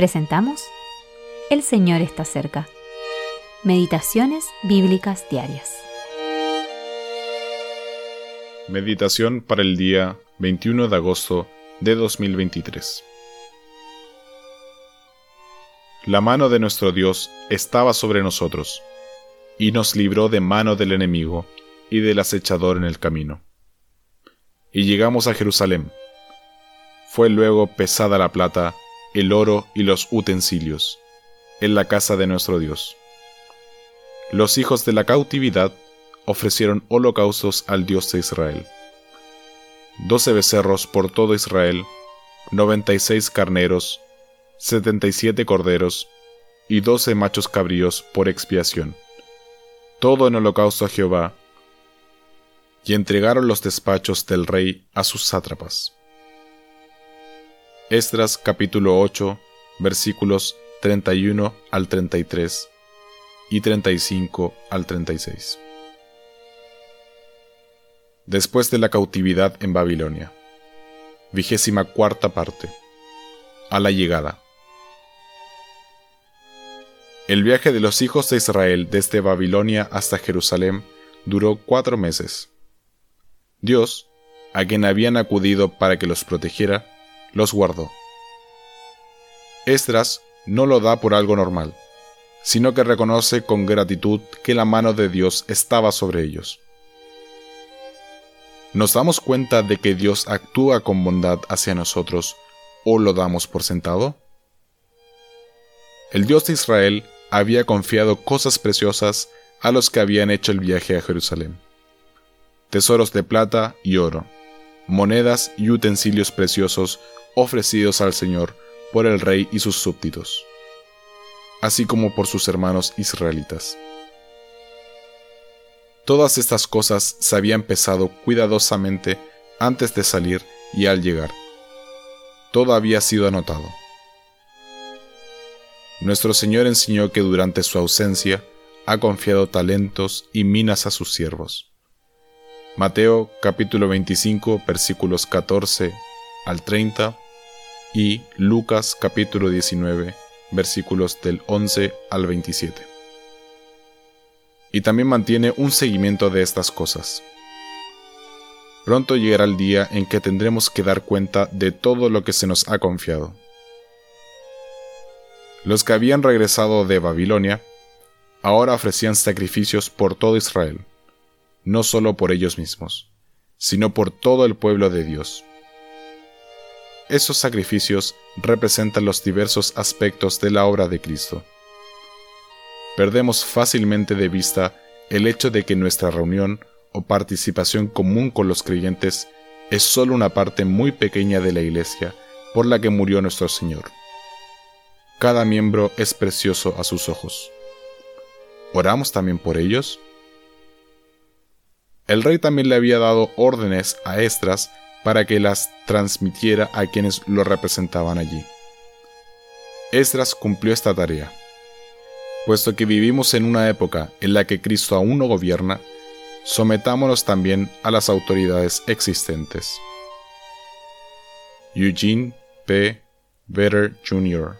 Presentamos El Señor está cerca. Meditaciones Bíblicas Diarias. Meditación para el día 21 de agosto de 2023. La mano de nuestro Dios estaba sobre nosotros, y nos libró de mano del enemigo y del acechador en el camino. Y llegamos a Jerusalén. Fue luego pesada la plata, el oro y los utensilios, en la casa de nuestro Dios. Los hijos de la cautividad ofrecieron holocaustos al Dios de Israel. Doce becerros por todo Israel, noventa y seis carneros, setenta y siete corderos, y doce machos cabríos por expiación. Todo en holocausto a Jehová, y entregaron los despachos del rey a sus sátrapas. Esdras capítulo 8, versículos 31 al 33 y 35 al 36. Después de la cautividad en Babilonia. Vigésima cuarta parte. A la llegada. El viaje de los hijos de Israel desde Babilonia hasta Jerusalén duró cuatro meses. Dios, a quien habían acudido para que los protegiera, los guardó. Esdras no lo da por algo normal, sino que reconoce con gratitud que la mano de Dios estaba sobre ellos. ¿Nos damos cuenta de que Dios actúa con bondad hacia nosotros o lo damos por sentado? El Dios de Israel había confiado cosas preciosas a los que habían hecho el viaje a Jerusalén. Tesoros de plata y oro, monedas y utensilios preciosos ofrecidos al Señor por el rey y sus súbditos, así como por sus hermanos israelitas. Todas estas cosas se habían pesado cuidadosamente antes de salir y al llegar. Todo había sido anotado. Nuestro Señor enseñó que durante su ausencia ha confiado talentos y minas a sus siervos. Mateo capítulo 25 versículos 14 al 30 y Lucas capítulo 19 versículos del 11 al 27. Y también mantiene un seguimiento de estas cosas. Pronto llegará el día en que tendremos que dar cuenta de todo lo que se nos ha confiado. Los que habían regresado de Babilonia ahora ofrecían sacrificios por todo Israel, no solo por ellos mismos, sino por todo el pueblo de Dios esos sacrificios representan los diversos aspectos de la obra de Cristo. Perdemos fácilmente de vista el hecho de que nuestra reunión o participación común con los creyentes es solo una parte muy pequeña de la iglesia por la que murió nuestro Señor. Cada miembro es precioso a sus ojos. ¿Oramos también por ellos? El rey también le había dado órdenes a Estras para que las transmitiera a quienes lo representaban allí. Esdras cumplió esta tarea. Puesto que vivimos en una época en la que Cristo aún no gobierna, sometámonos también a las autoridades existentes. Eugene P. Vedder Jr.